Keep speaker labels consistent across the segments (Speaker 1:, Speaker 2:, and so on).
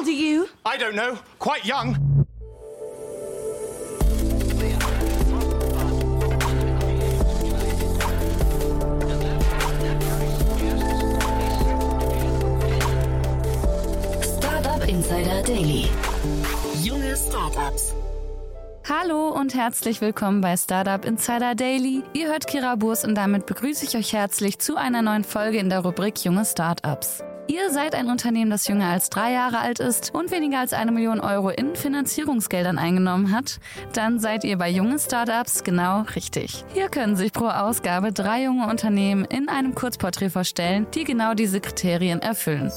Speaker 1: old are you?
Speaker 2: I don't know. Quite young.
Speaker 3: Startup Insider Daily. Junge Startups.
Speaker 4: Hallo und herzlich willkommen bei Startup Insider Daily. Ihr hört Kira Burs und damit begrüße ich euch herzlich zu einer neuen Folge in der Rubrik Junge Startups. Ihr seid ein Unternehmen, das jünger als drei Jahre alt ist und weniger als eine Million Euro in Finanzierungsgeldern eingenommen hat, dann seid ihr bei jungen Startups genau richtig. Hier können sich pro Ausgabe drei junge Unternehmen in einem Kurzporträt vorstellen, die genau diese Kriterien erfüllen.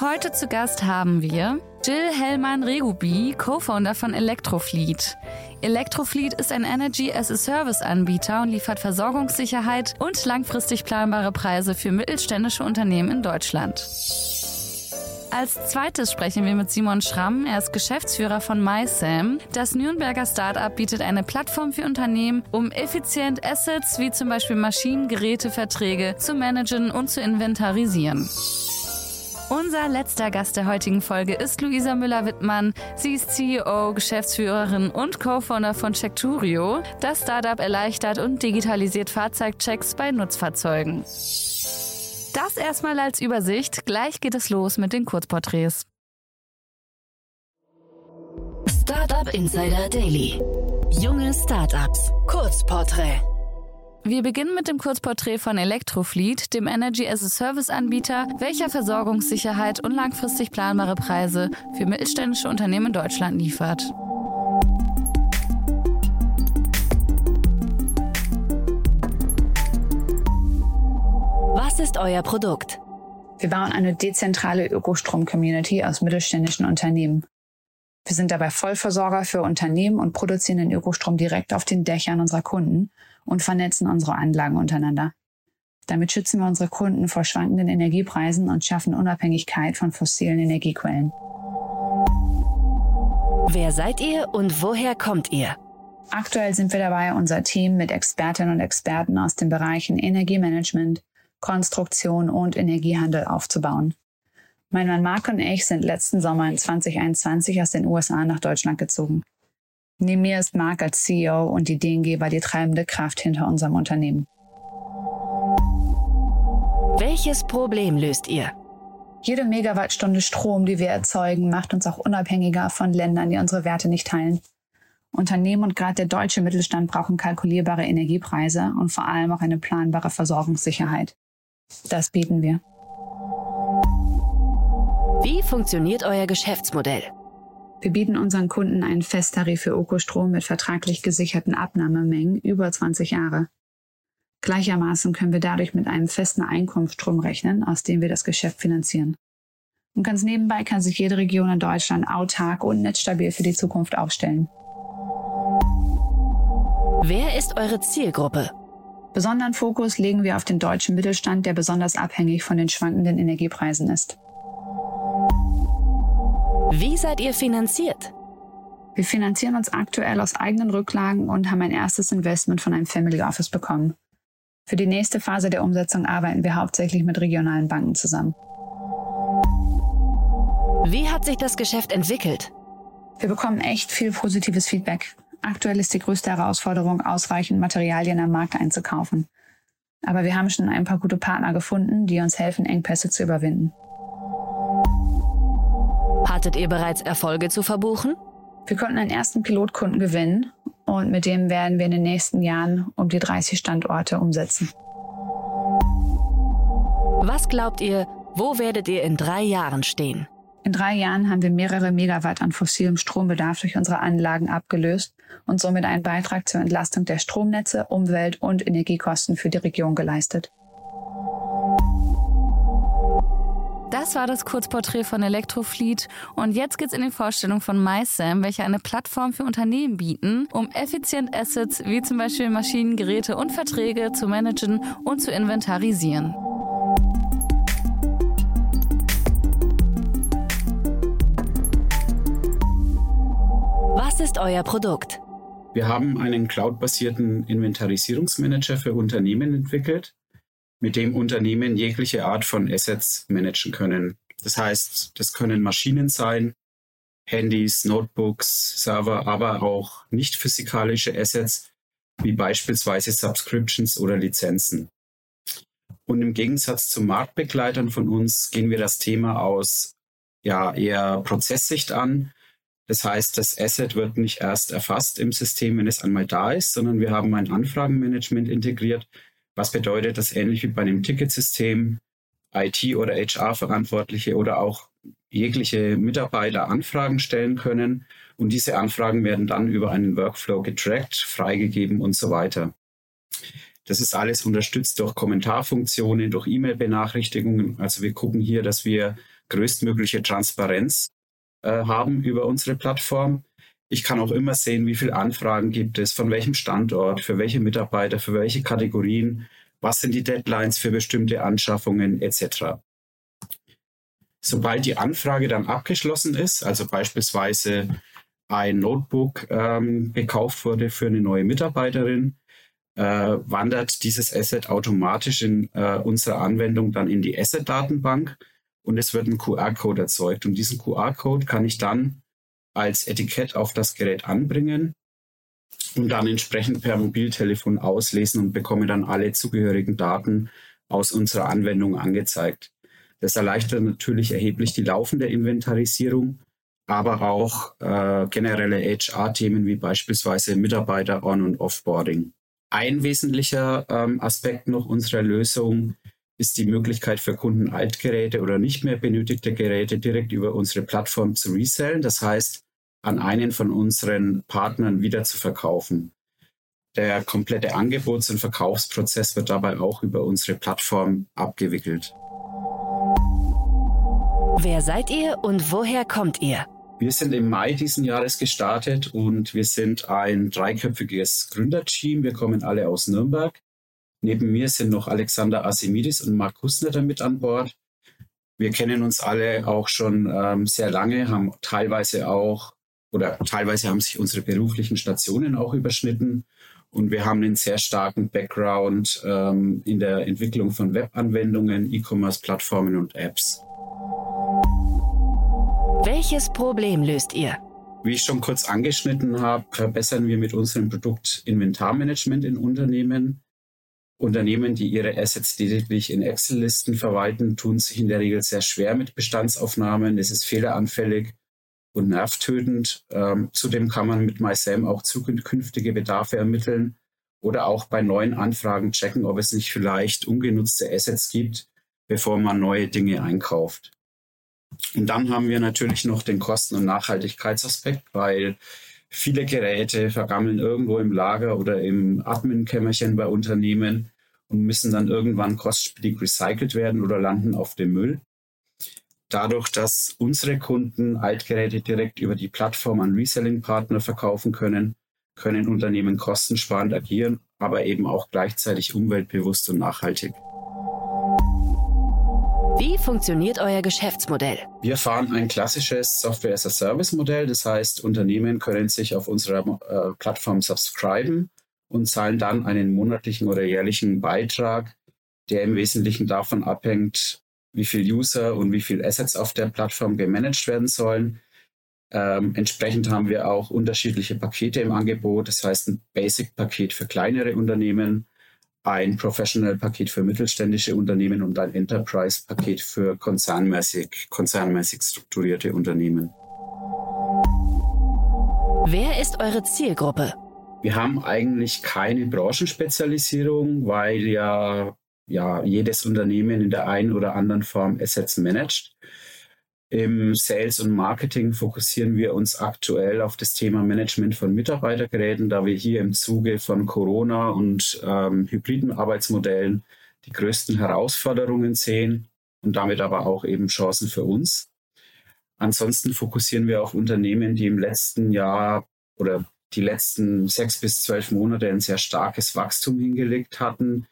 Speaker 4: Heute zu Gast haben wir Jill Hellmann-Regubi, Co-Founder von Electrofleet. Electrofleet ist ein Energy-as-a-Service-Anbieter und liefert Versorgungssicherheit und langfristig planbare Preise für mittelständische Unternehmen in Deutschland. Als zweites sprechen wir mit Simon Schramm. Er ist Geschäftsführer von MySam. Das Nürnberger Startup bietet eine Plattform für Unternehmen, um effizient Assets wie zum Beispiel Maschinen, Geräte, Verträge zu managen und zu inventarisieren. Unser letzter Gast der heutigen Folge ist Luisa Müller-Wittmann. Sie ist CEO, Geschäftsführerin und Co-Founder von Checkturio. Das Startup erleichtert und digitalisiert Fahrzeugchecks bei Nutzfahrzeugen. Das erstmal als Übersicht. Gleich geht es los mit den Kurzporträts.
Speaker 3: Startup Insider Daily. Junge Startups. Kurzporträt.
Speaker 4: Wir beginnen mit dem Kurzporträt von Electrofleet, dem Energy-as-a-Service-Anbieter, welcher Versorgungssicherheit und langfristig planbare Preise für mittelständische Unternehmen in Deutschland liefert.
Speaker 3: Was ist euer Produkt?
Speaker 5: Wir bauen eine dezentrale Ökostrom-Community aus mittelständischen Unternehmen. Wir sind dabei Vollversorger für Unternehmen und produzieren den Ökostrom direkt auf den Dächern unserer Kunden und vernetzen unsere Anlagen untereinander. Damit schützen wir unsere Kunden vor schwankenden Energiepreisen und schaffen Unabhängigkeit von fossilen Energiequellen.
Speaker 3: Wer seid ihr und woher kommt ihr?
Speaker 5: Aktuell sind wir dabei, unser Team mit Expertinnen und Experten aus den Bereichen Energiemanagement, Konstruktion und Energiehandel aufzubauen. Mein Mann Mark und ich sind letzten Sommer in 2021 aus den USA nach Deutschland gezogen. Neben mir ist Mark als CEO und Ideengeber die treibende Kraft hinter unserem Unternehmen.
Speaker 3: Welches Problem löst ihr?
Speaker 5: Jede Megawattstunde Strom, die wir erzeugen, macht uns auch unabhängiger von Ländern, die unsere Werte nicht teilen. Unternehmen und gerade der deutsche Mittelstand brauchen kalkulierbare Energiepreise und vor allem auch eine planbare Versorgungssicherheit. Das bieten wir.
Speaker 3: Wie funktioniert euer Geschäftsmodell?
Speaker 5: Wir bieten unseren Kunden einen Festtarif für Ökostrom mit vertraglich gesicherten Abnahmemengen über 20 Jahre. Gleichermaßen können wir dadurch mit einem festen Einkunftsstrom rechnen, aus dem wir das Geschäft finanzieren. Und ganz nebenbei kann sich jede Region in Deutschland autark und netzstabil für die Zukunft aufstellen.
Speaker 3: Wer ist eure Zielgruppe?
Speaker 5: Besonderen Fokus legen wir auf den deutschen Mittelstand, der besonders abhängig von den schwankenden Energiepreisen ist.
Speaker 3: Wie seid ihr finanziert?
Speaker 5: Wir finanzieren uns aktuell aus eigenen Rücklagen und haben ein erstes Investment von einem Family Office bekommen. Für die nächste Phase der Umsetzung arbeiten wir hauptsächlich mit regionalen Banken zusammen.
Speaker 3: Wie hat sich das Geschäft entwickelt?
Speaker 5: Wir bekommen echt viel positives Feedback. Aktuell ist die größte Herausforderung, ausreichend Materialien am Markt einzukaufen. Aber wir haben schon ein paar gute Partner gefunden, die uns helfen, Engpässe zu überwinden.
Speaker 3: Hattet ihr bereits Erfolge zu verbuchen?
Speaker 5: Wir konnten einen ersten Pilotkunden gewinnen und mit dem werden wir in den nächsten Jahren um die 30 Standorte umsetzen.
Speaker 3: Was glaubt ihr, wo werdet ihr in drei Jahren stehen?
Speaker 5: In drei Jahren haben wir mehrere Megawatt an fossilem Strombedarf durch unsere Anlagen abgelöst und somit einen Beitrag zur Entlastung der Stromnetze, Umwelt- und Energiekosten für die Region geleistet.
Speaker 4: Das war das Kurzporträt von Electrofleet und jetzt geht's in die Vorstellung von MySam, welche eine Plattform für Unternehmen bieten, um effizient Assets wie zum Beispiel Maschinen, Geräte und Verträge zu managen und zu inventarisieren.
Speaker 3: Was ist euer Produkt?
Speaker 6: Wir haben einen cloudbasierten Inventarisierungsmanager für Unternehmen entwickelt, mit dem Unternehmen jegliche Art von Assets managen können. Das heißt, das können Maschinen sein, Handys, Notebooks, Server, aber auch nicht physikalische Assets, wie beispielsweise Subscriptions oder Lizenzen. Und im Gegensatz zu Marktbegleitern von uns gehen wir das Thema aus ja, eher Prozesssicht an. Das heißt, das Asset wird nicht erst erfasst im System, wenn es einmal da ist, sondern wir haben ein Anfragenmanagement integriert, was bedeutet, dass ähnlich wie bei einem Ticketsystem IT- oder HR-Verantwortliche oder auch jegliche Mitarbeiter Anfragen stellen können und diese Anfragen werden dann über einen Workflow getrackt, freigegeben und so weiter. Das ist alles unterstützt durch Kommentarfunktionen, durch E-Mail-Benachrichtigungen. Also wir gucken hier, dass wir größtmögliche Transparenz äh, haben über unsere Plattform. Ich kann auch immer sehen, wie viele Anfragen gibt es, von welchem Standort, für welche Mitarbeiter, für welche Kategorien, was sind die Deadlines für bestimmte Anschaffungen etc. Sobald die Anfrage dann abgeschlossen ist, also beispielsweise ein Notebook ähm, gekauft wurde für eine neue Mitarbeiterin, äh, wandert dieses Asset automatisch in äh, unserer Anwendung dann in die Asset-Datenbank und es wird ein QR-Code erzeugt. Und diesen QR-Code kann ich dann als Etikett auf das Gerät anbringen und dann entsprechend per Mobiltelefon auslesen und bekomme dann alle zugehörigen Daten aus unserer Anwendung angezeigt. Das erleichtert natürlich erheblich die laufende Inventarisierung, aber auch äh, generelle HR-Themen wie beispielsweise Mitarbeiter On- und Offboarding. Ein wesentlicher ähm, Aspekt noch unserer Lösung ist die Möglichkeit für Kunden Altgeräte oder nicht mehr benötigte Geräte direkt über unsere Plattform zu resellen. Das heißt, an einen von unseren Partnern wieder zu verkaufen. Der komplette Angebots- und Verkaufsprozess wird dabei auch über unsere Plattform abgewickelt.
Speaker 3: Wer seid ihr und woher kommt ihr?
Speaker 6: Wir sind im Mai diesen Jahres gestartet und wir sind ein dreiköpfiges Gründerteam. Wir kommen alle aus Nürnberg. Neben mir sind noch Alexander Asimidis und Marc Husnetter mit an Bord. Wir kennen uns alle auch schon ähm, sehr lange, haben teilweise auch oder teilweise haben sich unsere beruflichen Stationen auch überschnitten. Und wir haben einen sehr starken Background ähm, in der Entwicklung von Webanwendungen, E-Commerce-Plattformen und Apps.
Speaker 3: Welches Problem löst ihr?
Speaker 6: Wie ich schon kurz angeschnitten habe, verbessern wir mit unserem Produkt Inventarmanagement in Unternehmen. Unternehmen, die ihre Assets lediglich in Excel-Listen verwalten, tun sich in der Regel sehr schwer mit Bestandsaufnahmen. Es ist fehleranfällig und nervtötend. Ähm, zudem kann man mit MySam auch zukünftige Bedarfe ermitteln oder auch bei neuen Anfragen checken, ob es nicht vielleicht ungenutzte Assets gibt, bevor man neue Dinge einkauft. Und dann haben wir natürlich noch den Kosten- und Nachhaltigkeitsaspekt, weil viele Geräte vergammeln irgendwo im Lager oder im Admin-Kämmerchen bei Unternehmen und müssen dann irgendwann kostspielig recycelt werden oder landen auf dem Müll dadurch, dass unsere Kunden Altgeräte direkt über die Plattform an Reselling-Partner verkaufen können, können Unternehmen kostensparend agieren, aber eben auch gleichzeitig umweltbewusst und nachhaltig.
Speaker 3: Wie funktioniert euer Geschäftsmodell?
Speaker 6: Wir fahren ein klassisches Software-as-a-Service-Modell. Das heißt, Unternehmen können sich auf unserer äh, Plattform subscriben und zahlen dann einen monatlichen oder jährlichen Beitrag, der im Wesentlichen davon abhängt, wie viele User und wie viele Assets auf der Plattform gemanagt werden sollen. Ähm, entsprechend haben wir auch unterschiedliche Pakete im Angebot. Das heißt, ein Basic-Paket für kleinere Unternehmen, ein Professional-Paket für mittelständische Unternehmen und ein Enterprise-Paket für konzernmäßig, konzernmäßig strukturierte Unternehmen.
Speaker 3: Wer ist eure Zielgruppe?
Speaker 6: Wir haben eigentlich keine Branchenspezialisierung, weil ja ja, jedes Unternehmen in der einen oder anderen Form Assets managt. Im Sales und Marketing fokussieren wir uns aktuell auf das Thema Management von Mitarbeitergeräten, da wir hier im Zuge von Corona und ähm, hybriden Arbeitsmodellen die größten Herausforderungen sehen und damit aber auch eben Chancen für uns. Ansonsten fokussieren wir auf Unternehmen, die im letzten Jahr oder die letzten sechs bis zwölf Monate ein sehr starkes Wachstum hingelegt hatten,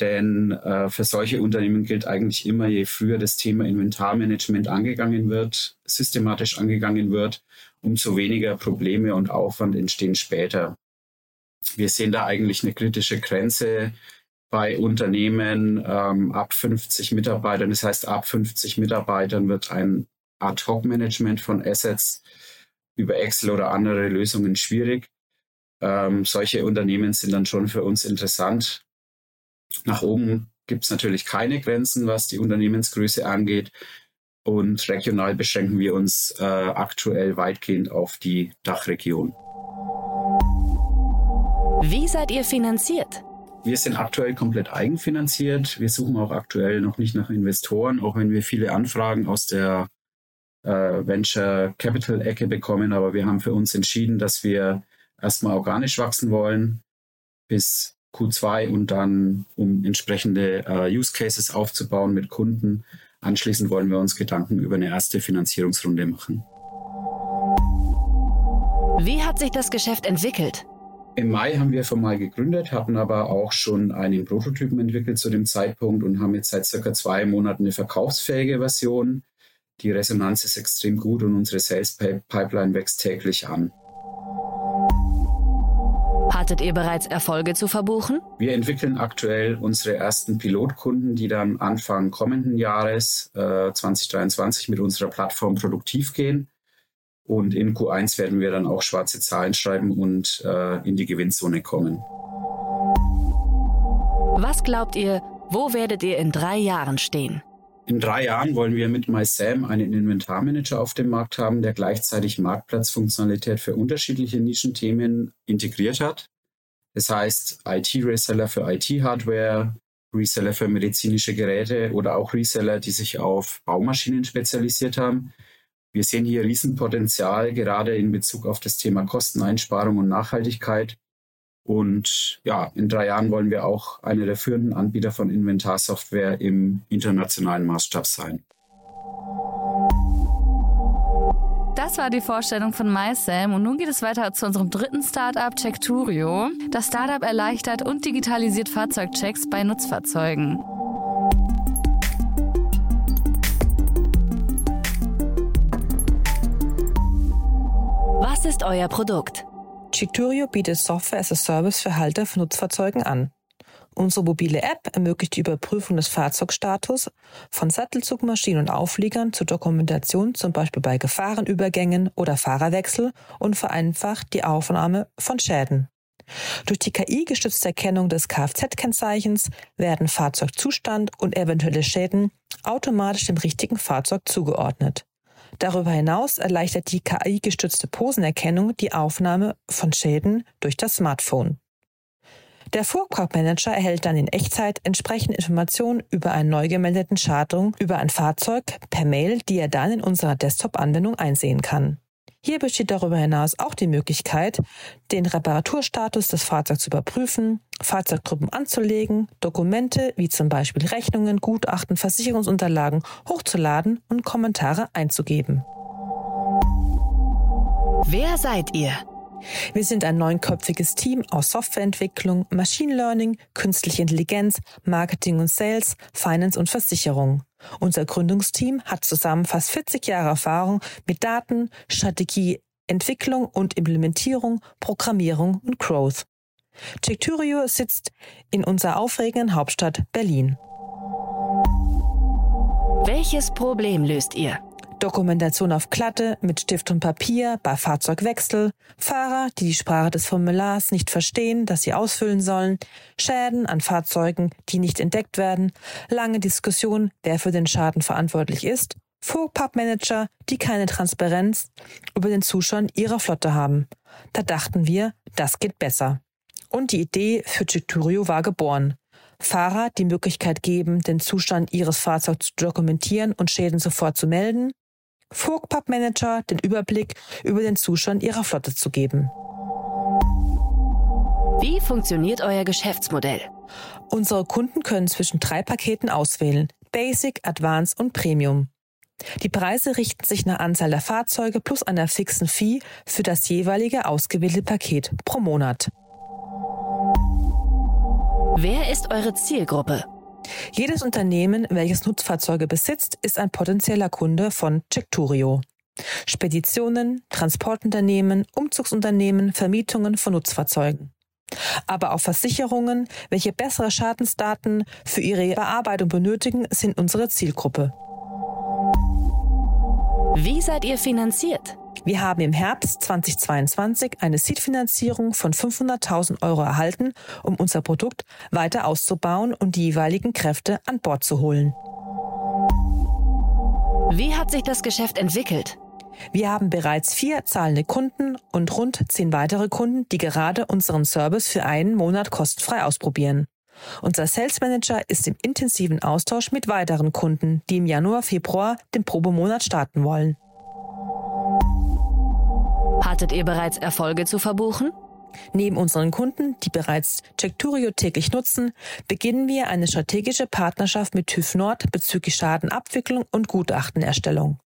Speaker 6: denn äh, für solche Unternehmen gilt eigentlich immer, je früher das Thema Inventarmanagement angegangen wird, systematisch angegangen wird, umso weniger Probleme und Aufwand entstehen später. Wir sehen da eigentlich eine kritische Grenze bei Unternehmen ähm, ab 50 Mitarbeitern. Das heißt, ab 50 Mitarbeitern wird ein Ad-Hoc-Management von Assets über Excel oder andere Lösungen schwierig. Ähm, solche Unternehmen sind dann schon für uns interessant. Nach oben gibt es natürlich keine Grenzen, was die Unternehmensgröße angeht. Und regional beschränken wir uns äh, aktuell weitgehend auf die Dachregion.
Speaker 3: Wie seid ihr finanziert?
Speaker 6: Wir sind aktuell komplett eigenfinanziert. Wir suchen auch aktuell noch nicht nach Investoren, auch wenn wir viele Anfragen aus der äh, Venture Capital Ecke bekommen. Aber wir haben für uns entschieden, dass wir erstmal organisch wachsen wollen bis Q2 und dann, um entsprechende äh, Use Cases aufzubauen mit Kunden. Anschließend wollen wir uns Gedanken über eine erste Finanzierungsrunde machen.
Speaker 3: Wie hat sich das Geschäft entwickelt?
Speaker 6: Im Mai haben wir formal gegründet, hatten aber auch schon einen Prototypen entwickelt zu dem Zeitpunkt und haben jetzt seit circa zwei Monaten eine verkaufsfähige Version. Die Resonanz ist extrem gut und unsere Sales Pipeline wächst täglich an.
Speaker 3: Hattet ihr bereits Erfolge zu verbuchen?
Speaker 6: Wir entwickeln aktuell unsere ersten Pilotkunden, die dann Anfang kommenden Jahres äh, 2023 mit unserer Plattform produktiv gehen. Und in Q1 werden wir dann auch schwarze Zahlen schreiben und äh, in die Gewinnzone kommen.
Speaker 3: Was glaubt ihr, wo werdet ihr in drei Jahren stehen?
Speaker 6: In drei Jahren wollen wir mit MySam einen Inventarmanager auf dem Markt haben, der gleichzeitig Marktplatzfunktionalität für unterschiedliche Nischenthemen integriert hat. Das heißt IT-Reseller für IT-Hardware, Reseller für medizinische Geräte oder auch Reseller, die sich auf Baumaschinen spezialisiert haben. Wir sehen hier Riesenpotenzial, gerade in Bezug auf das Thema Kosteneinsparung und Nachhaltigkeit. Und ja, in drei Jahren wollen wir auch einer der führenden Anbieter von Inventarsoftware im internationalen Maßstab sein.
Speaker 4: Das war die Vorstellung von MySam und nun geht es weiter zu unserem dritten Startup Checkturio. Das Startup erleichtert und digitalisiert Fahrzeugchecks bei Nutzfahrzeugen.
Speaker 3: Was ist euer Produkt?
Speaker 1: Chicturio bietet Software as a Service für Halter von Nutzfahrzeugen an. Unsere mobile App ermöglicht die Überprüfung des Fahrzeugstatus von Sattelzugmaschinen und Aufliegern zur Dokumentation, zum Beispiel bei Gefahrenübergängen oder Fahrerwechsel und vereinfacht die Aufnahme von Schäden. Durch die KI-gestützte Erkennung des Kfz-Kennzeichens werden Fahrzeugzustand und eventuelle Schäden automatisch dem richtigen Fahrzeug zugeordnet. Darüber hinaus erleichtert die KI-gestützte Posenerkennung die Aufnahme von Schäden durch das Smartphone. Der Fuhrparkmanager erhält dann in Echtzeit entsprechende Informationen über einen neu gemeldeten Schadung über ein Fahrzeug per Mail, die er dann in unserer Desktop-Anwendung einsehen kann. Hier besteht darüber hinaus auch die Möglichkeit, den Reparaturstatus des Fahrzeugs zu überprüfen, Fahrzeuggruppen anzulegen, Dokumente wie zum Beispiel Rechnungen, Gutachten, Versicherungsunterlagen hochzuladen und Kommentare einzugeben.
Speaker 3: Wer seid ihr?
Speaker 1: Wir sind ein neunköpfiges Team aus Softwareentwicklung, Machine Learning, künstliche Intelligenz, Marketing und Sales, Finance und Versicherung. Unser Gründungsteam hat zusammen fast 40 Jahre Erfahrung mit Daten, Strategie, Entwicklung und Implementierung, Programmierung und Growth. Checturio sitzt in unserer aufregenden Hauptstadt Berlin.
Speaker 3: Welches Problem löst ihr?
Speaker 1: Dokumentation auf Klatte mit Stift und Papier bei Fahrzeugwechsel, Fahrer, die die Sprache des Formulars nicht verstehen, das sie ausfüllen sollen, Schäden an Fahrzeugen, die nicht entdeckt werden, lange Diskussion, wer für den Schaden verantwortlich ist, Fuhrparkmanager, die keine Transparenz über den Zustand ihrer Flotte haben. Da dachten wir, das geht besser. Und die Idee für Chiturio war geboren. Fahrer die Möglichkeit geben, den Zustand ihres Fahrzeugs zu dokumentieren und Schäden sofort zu melden, Fuhrparkmanager den Überblick über den Zustand ihrer Flotte zu geben.
Speaker 3: Wie funktioniert euer Geschäftsmodell?
Speaker 1: Unsere Kunden können zwischen drei Paketen auswählen. Basic, Advanced und Premium. Die Preise richten sich nach Anzahl der Fahrzeuge plus einer fixen Fee für das jeweilige ausgewählte Paket pro Monat.
Speaker 3: Wer ist eure Zielgruppe?
Speaker 1: Jedes Unternehmen, welches Nutzfahrzeuge besitzt, ist ein potenzieller Kunde von Checturio. Speditionen, Transportunternehmen, Umzugsunternehmen, Vermietungen von Nutzfahrzeugen. Aber auch Versicherungen, welche bessere Schadensdaten für ihre Bearbeitung benötigen, sind unsere Zielgruppe.
Speaker 3: Wie seid ihr finanziert?
Speaker 1: Wir haben im Herbst 2022 eine Seed-Finanzierung von 500.000 Euro erhalten, um unser Produkt weiter auszubauen und die jeweiligen Kräfte an Bord zu holen.
Speaker 3: Wie hat sich das Geschäft entwickelt?
Speaker 1: Wir haben bereits vier zahlende Kunden und rund zehn weitere Kunden, die gerade unseren Service für einen Monat kostenfrei ausprobieren. Unser Sales Manager ist im intensiven Austausch mit weiteren Kunden, die im Januar, Februar den Probemonat starten wollen.
Speaker 3: Hattet ihr bereits Erfolge zu verbuchen?
Speaker 1: Neben unseren Kunden, die bereits Checkturio täglich nutzen, beginnen wir eine strategische Partnerschaft mit TÜV Nord bezüglich Schadenabwicklung und Gutachtenerstellung.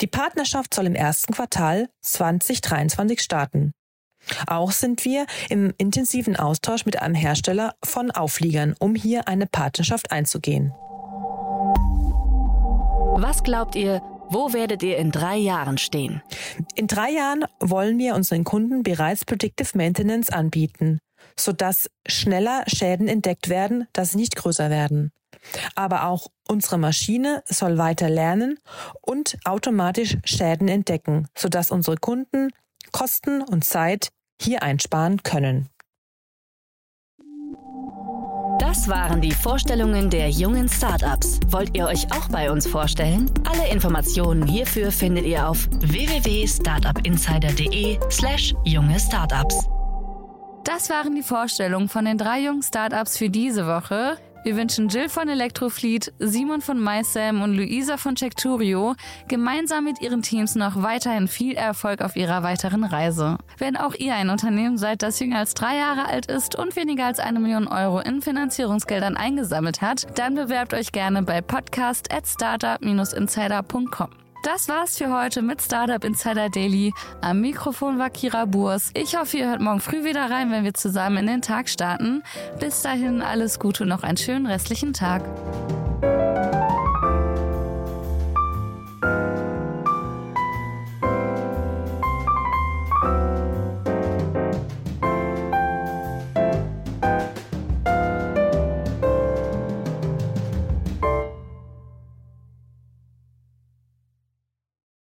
Speaker 1: Die Partnerschaft soll im ersten Quartal 2023 starten. Auch sind wir im intensiven Austausch mit einem Hersteller von Aufliegern, um hier eine Partnerschaft einzugehen.
Speaker 3: Was glaubt ihr, wo werdet ihr in drei Jahren stehen?
Speaker 1: In drei Jahren wollen wir unseren Kunden bereits Predictive Maintenance anbieten, sodass schneller Schäden entdeckt werden, dass sie nicht größer werden. Aber auch unsere Maschine soll weiter lernen und automatisch Schäden entdecken, sodass unsere Kunden Kosten und Zeit hier einsparen können.
Speaker 3: Das waren die Vorstellungen der jungen Startups. Wollt ihr euch auch bei uns vorstellen? Alle Informationen hierfür findet ihr auf www.startupinsider.de/slash junge Startups.
Speaker 4: Das waren die Vorstellungen von den drei jungen Startups für diese Woche. Wir wünschen Jill von Electrofleet, Simon von MySam und Luisa von Checkturio gemeinsam mit ihren Teams noch weiterhin viel Erfolg auf ihrer weiteren Reise. Wenn auch ihr ein Unternehmen seid, das jünger als drei Jahre alt ist und weniger als eine Million Euro in Finanzierungsgeldern eingesammelt hat, dann bewerbt euch gerne bei podcast at startup-insider.com. Das war's für heute mit Startup Insider Daily. Am Mikrofon war Kira Burs. Ich hoffe, ihr hört morgen früh wieder rein, wenn wir zusammen in den Tag starten. Bis dahin alles Gute und noch einen schönen restlichen Tag.